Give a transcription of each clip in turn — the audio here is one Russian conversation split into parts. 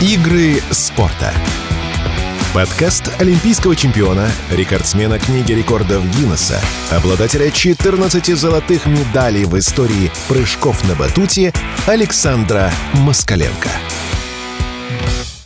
Игры спорта. Подкаст олимпийского чемпиона, рекордсмена книги рекордов Гиннесса, обладателя 14 золотых медалей в истории прыжков на батуте Александра Москаленко.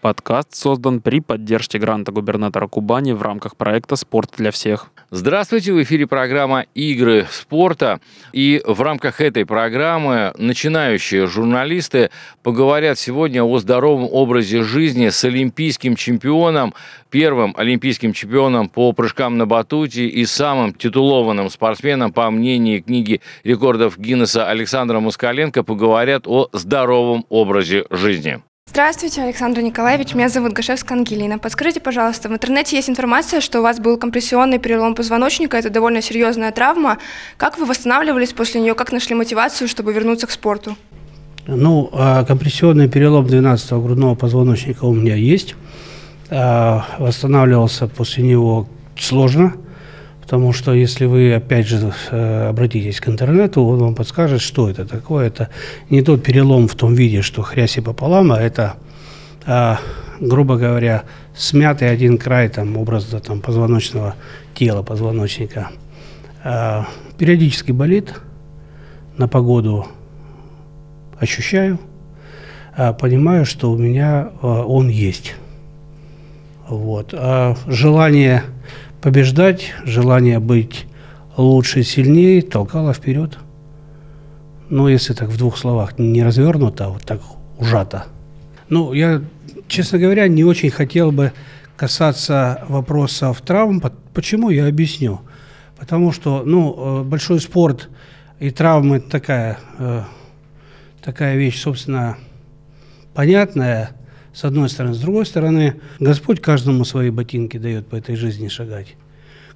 Подкаст создан при поддержке гранта губернатора Кубани в рамках проекта «Спорт для всех». Здравствуйте, в эфире программа «Игры спорта». И в рамках этой программы начинающие журналисты поговорят сегодня о здоровом образе жизни с олимпийским чемпионом, первым олимпийским чемпионом по прыжкам на батуте и самым титулованным спортсменом, по мнению книги рекордов Гиннесса Александра Москаленко, поговорят о здоровом образе жизни. Здравствуйте, Александр Николаевич. Меня зовут Гашевская Ангелина. Подскажите, пожалуйста, в интернете есть информация, что у вас был компрессионный перелом позвоночника. Это довольно серьезная травма. Как вы восстанавливались после нее? Как нашли мотивацию, чтобы вернуться к спорту? Ну, а компрессионный перелом 12-го грудного позвоночника у меня есть. А, восстанавливался после него сложно – Потому что если вы, опять же, э, обратитесь к интернету, он вам подскажет, что это такое. Это не тот перелом в том виде, что хрясь и пополам, а это, а, грубо говоря, смятый один край там, образа там, позвоночного тела, позвоночника. А, периодически болит, на погоду ощущаю, а, понимаю, что у меня он есть. Вот. Желание побеждать, желание быть лучше, сильнее толкало вперед. Ну, если так в двух словах, не развернуто, а вот так ужато. Ну, я, честно говоря, не очень хотел бы касаться вопросов травм. Почему, я объясню. Потому что, ну, э, большой спорт и травмы такая, э, такая вещь, собственно, понятная – с одной стороны. С другой стороны, Господь каждому свои ботинки дает по этой жизни шагать.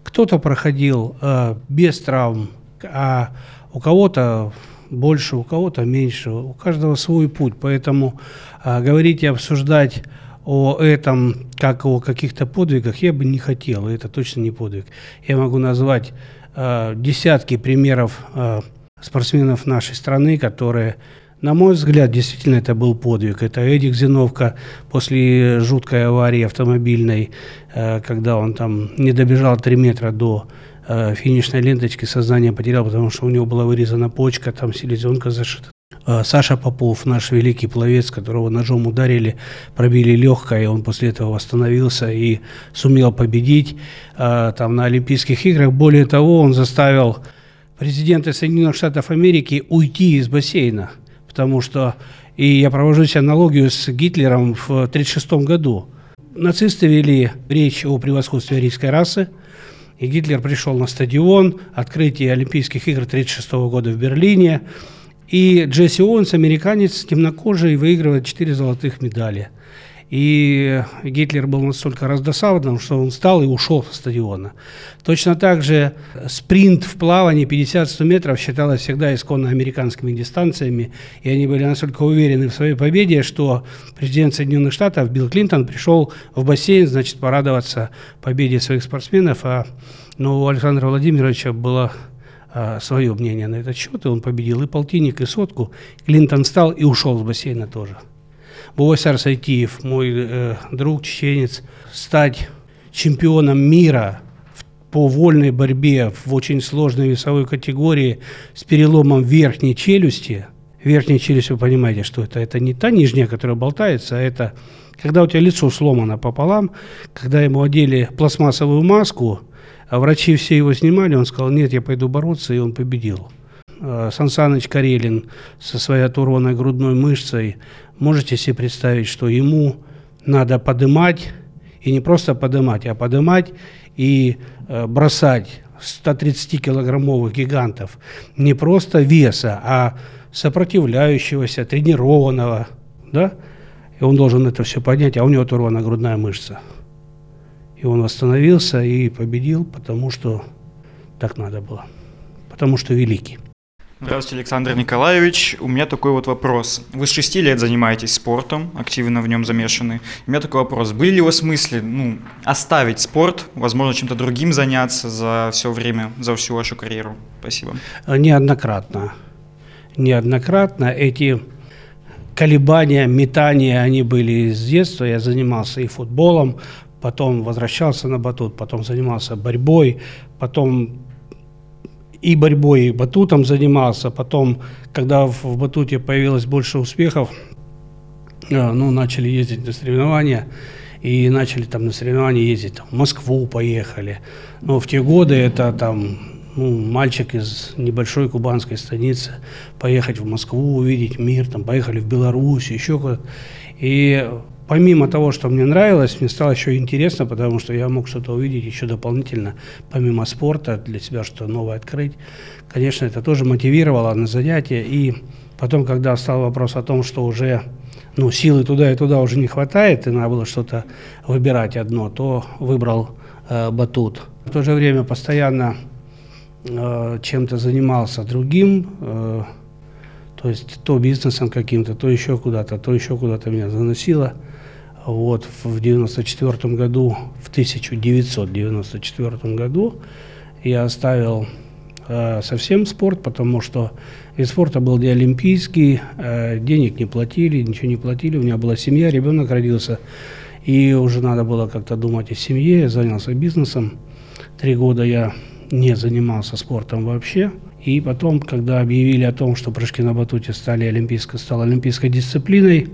Кто-то проходил э, без травм, а у кого-то больше, у кого-то меньше, у каждого свой путь. Поэтому э, говорить и обсуждать о этом, как о каких-то подвигах, я бы не хотел, это точно не подвиг. Я могу назвать э, десятки примеров э, спортсменов нашей страны, которые на мой взгляд, действительно это был подвиг. Это Эдик Зиновка после жуткой аварии автомобильной, э, когда он там не добежал 3 метра до э, финишной ленточки, сознание потерял, потому что у него была вырезана почка, там селезенка зашита. Э, Саша Попов, наш великий пловец, которого ножом ударили, пробили легкое, он после этого восстановился и сумел победить там на Олимпийских играх. Более того, он заставил президента Соединенных Штатов Америки уйти из бассейна – потому что и я провожу себе аналогию с Гитлером в 1936 году. Нацисты вели речь о превосходстве арийской расы, и Гитлер пришел на стадион, открытие Олимпийских игр 1936 года в Берлине, и Джесси Оуэнс, американец, темнокожий, выигрывает 4 золотых медали – и Гитлер был настолько раздосадован, что он встал и ушел со стадиона. Точно так же спринт в плавании 50-100 метров считалось всегда исконно американскими дистанциями. И они были настолько уверены в своей победе, что президент Соединенных Штатов Билл Клинтон пришел в бассейн, значит, порадоваться победе своих спортсменов. А ну, у Александра Владимировича было а, свое мнение на этот счет, и он победил и полтинник, и сотку. Клинтон встал и ушел с бассейна тоже. Бувасар Сайтиев, мой э, друг, чеченец, стать чемпионом мира по вольной борьбе в очень сложной весовой категории с переломом верхней челюсти. Верхняя челюсть, вы понимаете, что это? Это не та нижняя, которая болтается, а это когда у тебя лицо сломано пополам, когда ему одели пластмассовую маску, а врачи все его снимали, он сказал, нет, я пойду бороться, и он победил. Э, Сансаныч Карелин со своей оторванной грудной мышцей, можете себе представить, что ему надо подымать, и не просто подымать, а подымать и э, бросать 130-килограммовых гигантов не просто веса, а сопротивляющегося, тренированного, да? И он должен это все поднять, а у него оторвана грудная мышца. И он восстановился и победил, потому что так надо было. Потому что великий. Здравствуйте, Александр Николаевич. У меня такой вот вопрос. Вы с 6 лет занимаетесь спортом, активно в нем замешаны. У меня такой вопрос. Были ли у вас мысли ну, оставить спорт, возможно, чем-то другим заняться за все время, за всю вашу карьеру? Спасибо. Неоднократно. Неоднократно эти колебания, метания, они были с детства. Я занимался и футболом, потом возвращался на батут, потом занимался борьбой, потом и борьбой, и батутом занимался. Потом, когда в, батуте появилось больше успехов, э, ну, начали ездить на соревнования, и начали там на соревнования ездить, в Москву поехали. Но в те годы это там ну, мальчик из небольшой кубанской станицы, поехать в Москву, увидеть мир, там, поехали в Беларусь, еще куда-то. И помимо того, что мне нравилось, мне стало еще интересно, потому что я мог что-то увидеть еще дополнительно, помимо спорта, для себя что-то новое открыть. Конечно, это тоже мотивировало на занятия. И потом, когда стал вопрос о том, что уже ну, силы туда и туда уже не хватает, и надо было что-то выбирать одно, то выбрал э, батут. В то же время постоянно э, чем-то занимался другим, э, то есть то бизнесом каким-то, то еще куда-то, то еще куда-то меня заносило. Вот в 94 году, в 1994 году я оставил э, совсем спорт, потому что вид спорта был не олимпийский, э, денег не платили, ничего не платили, у меня была семья, ребенок родился, и уже надо было как-то думать о семье, я занялся бизнесом. Три года я не занимался спортом вообще. И потом, когда объявили о том, что прыжки на батуте стали олимпийской, стал олимпийской дисциплиной,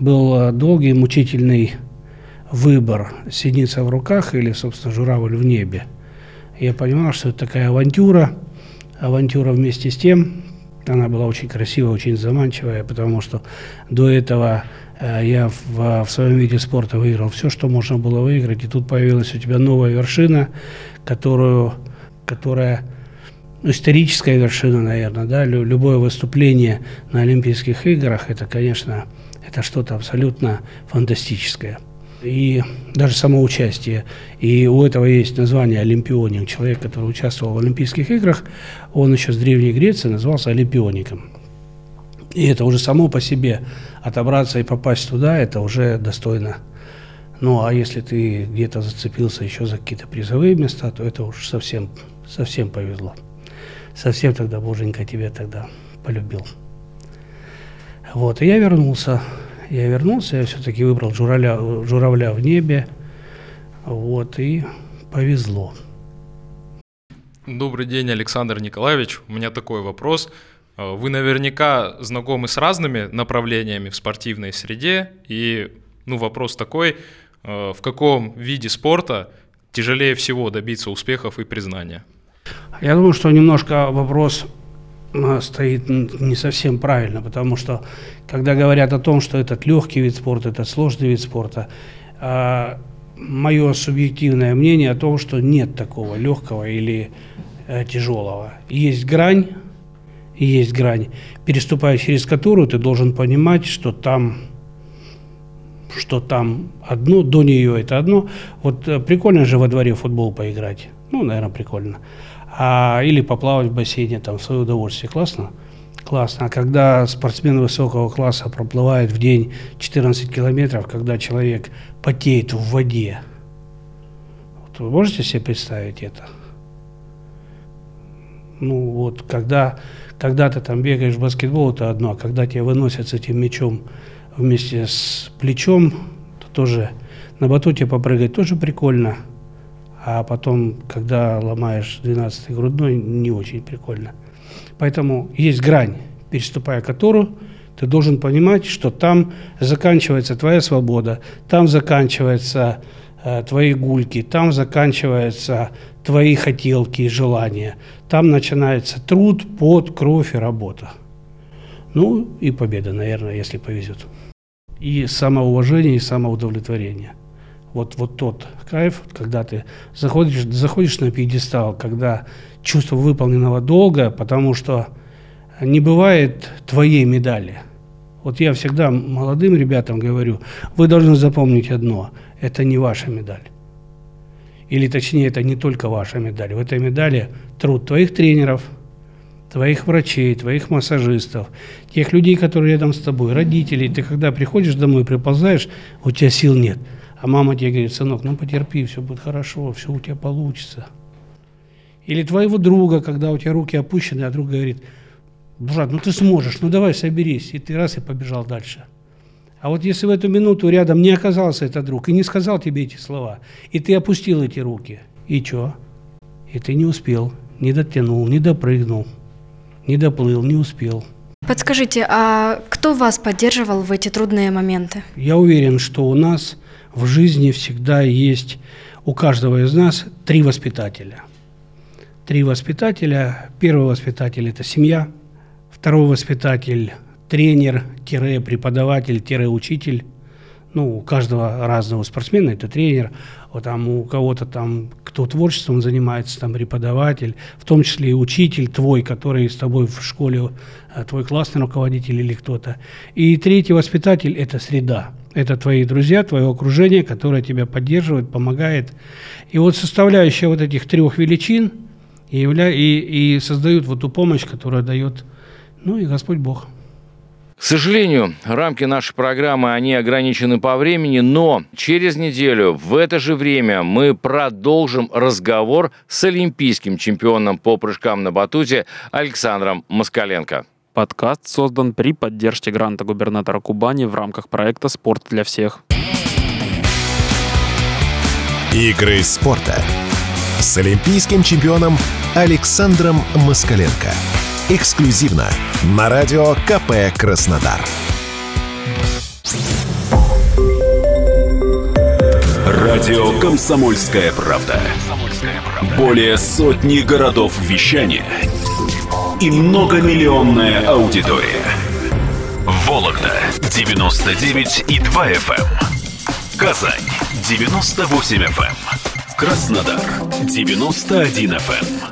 был э, долгий, мучительный выбор – синица в руках или, собственно, журавль в небе. Я понимал, что это такая авантюра, авантюра вместе с тем, она была очень красивая, очень заманчивая, потому что до этого э, я в, в своем виде спорта выиграл все, что можно было выиграть, и тут появилась у тебя новая вершина, которую, которая историческая вершина, наверное, да, любое выступление на Олимпийских играх, это, конечно, это что-то абсолютно фантастическое. И даже само участие. И у этого есть название олимпионик. Человек, который участвовал в Олимпийских играх, он еще с Древней Греции назывался олимпиоником. И это уже само по себе отобраться и попасть туда, это уже достойно. Ну, а если ты где-то зацепился еще за какие-то призовые места, то это уж совсем, совсем повезло совсем тогда Боженька тебя тогда полюбил. Вот, и я вернулся. Я вернулся, я все-таки выбрал журавля, журавля в небе. Вот, и повезло. Добрый день, Александр Николаевич. У меня такой вопрос. Вы наверняка знакомы с разными направлениями в спортивной среде. И ну, вопрос такой, в каком виде спорта тяжелее всего добиться успехов и признания? Я думаю, что немножко вопрос э, стоит не совсем правильно, потому что когда говорят о том, что этот легкий вид спорта, этот сложный вид спорта, э, мое субъективное мнение о том, что нет такого легкого или э, тяжелого. Есть грань, есть грань, переступая через которую ты должен понимать, что там что там одно, до нее это одно. Вот прикольно же во дворе футбол поиграть. Ну, наверное, прикольно а, или поплавать в бассейне там, в свое удовольствие. Классно? Классно. А когда спортсмен высокого класса проплывает в день 14 километров, когда человек потеет в воде, вот вы можете себе представить это? Ну вот, когда, когда ты там бегаешь в баскетбол, это одно, а когда тебя выносят с этим мячом вместе с плечом, то тоже на батуте попрыгать тоже прикольно а потом, когда ломаешь 12 грудной, не очень прикольно. Поэтому есть грань, переступая которую ты должен понимать, что там заканчивается твоя свобода, там заканчиваются э, твои гульки, там заканчиваются твои хотелки и желания, там начинается труд, пот, кровь и работа. Ну и победа, наверное, если повезет. И самоуважение, и самоудовлетворение – вот, вот тот кайф, когда ты заходишь, заходишь на пьедестал, когда чувство выполненного долга, потому что не бывает твоей медали. Вот я всегда молодым ребятам говорю, вы должны запомнить одно, это не ваша медаль. Или точнее, это не только ваша медаль. В этой медали труд твоих тренеров, твоих врачей, твоих массажистов, тех людей, которые рядом с тобой, родителей. Ты когда приходишь домой, приползаешь, у тебя сил нет – а мама тебе говорит, сынок, ну потерпи, все будет хорошо, все у тебя получится. Или твоего друга, когда у тебя руки опущены, а друг говорит, брат, ну ты сможешь, ну давай соберись. И ты раз и побежал дальше. А вот если в эту минуту рядом не оказался этот друг и не сказал тебе эти слова, и ты опустил эти руки, и что? И ты не успел, не дотянул, не допрыгнул, не доплыл, не успел. Подскажите, а кто вас поддерживал в эти трудные моменты? Я уверен, что у нас в жизни всегда есть, у каждого из нас, три воспитателя. Три воспитателя. Первый воспитатель – это семья. Второй воспитатель – тренер, преподаватель, учитель. Ну, у каждого разного спортсмена это тренер, вот там у кого-то там, кто творчеством занимается, там преподаватель, в том числе и учитель твой, который с тобой в школе, э, твой классный руководитель или кто-то. И третий воспитатель – это среда. Это твои друзья, твое окружение, которое тебя поддерживает, помогает. И вот составляющая вот этих трех величин и, и, и создают вот ту помощь, которая дает, ну и Господь Бог. К сожалению, рамки нашей программы, они ограничены по времени, но через неделю в это же время мы продолжим разговор с олимпийским чемпионом по прыжкам на батуте Александром Москаленко. Подкаст создан при поддержке гранта губернатора Кубани в рамках проекта «Спорт для всех». Игры спорта с олимпийским чемпионом Александром Москаленко – Эксклюзивно на радио КП Краснодар. Радио Комсомольская правда". Более сотни городов вещания и многомиллионная аудитория. Вологда 99 и 2 FM. Эм. Казань 98 FM. Эм. Краснодар 91 FM.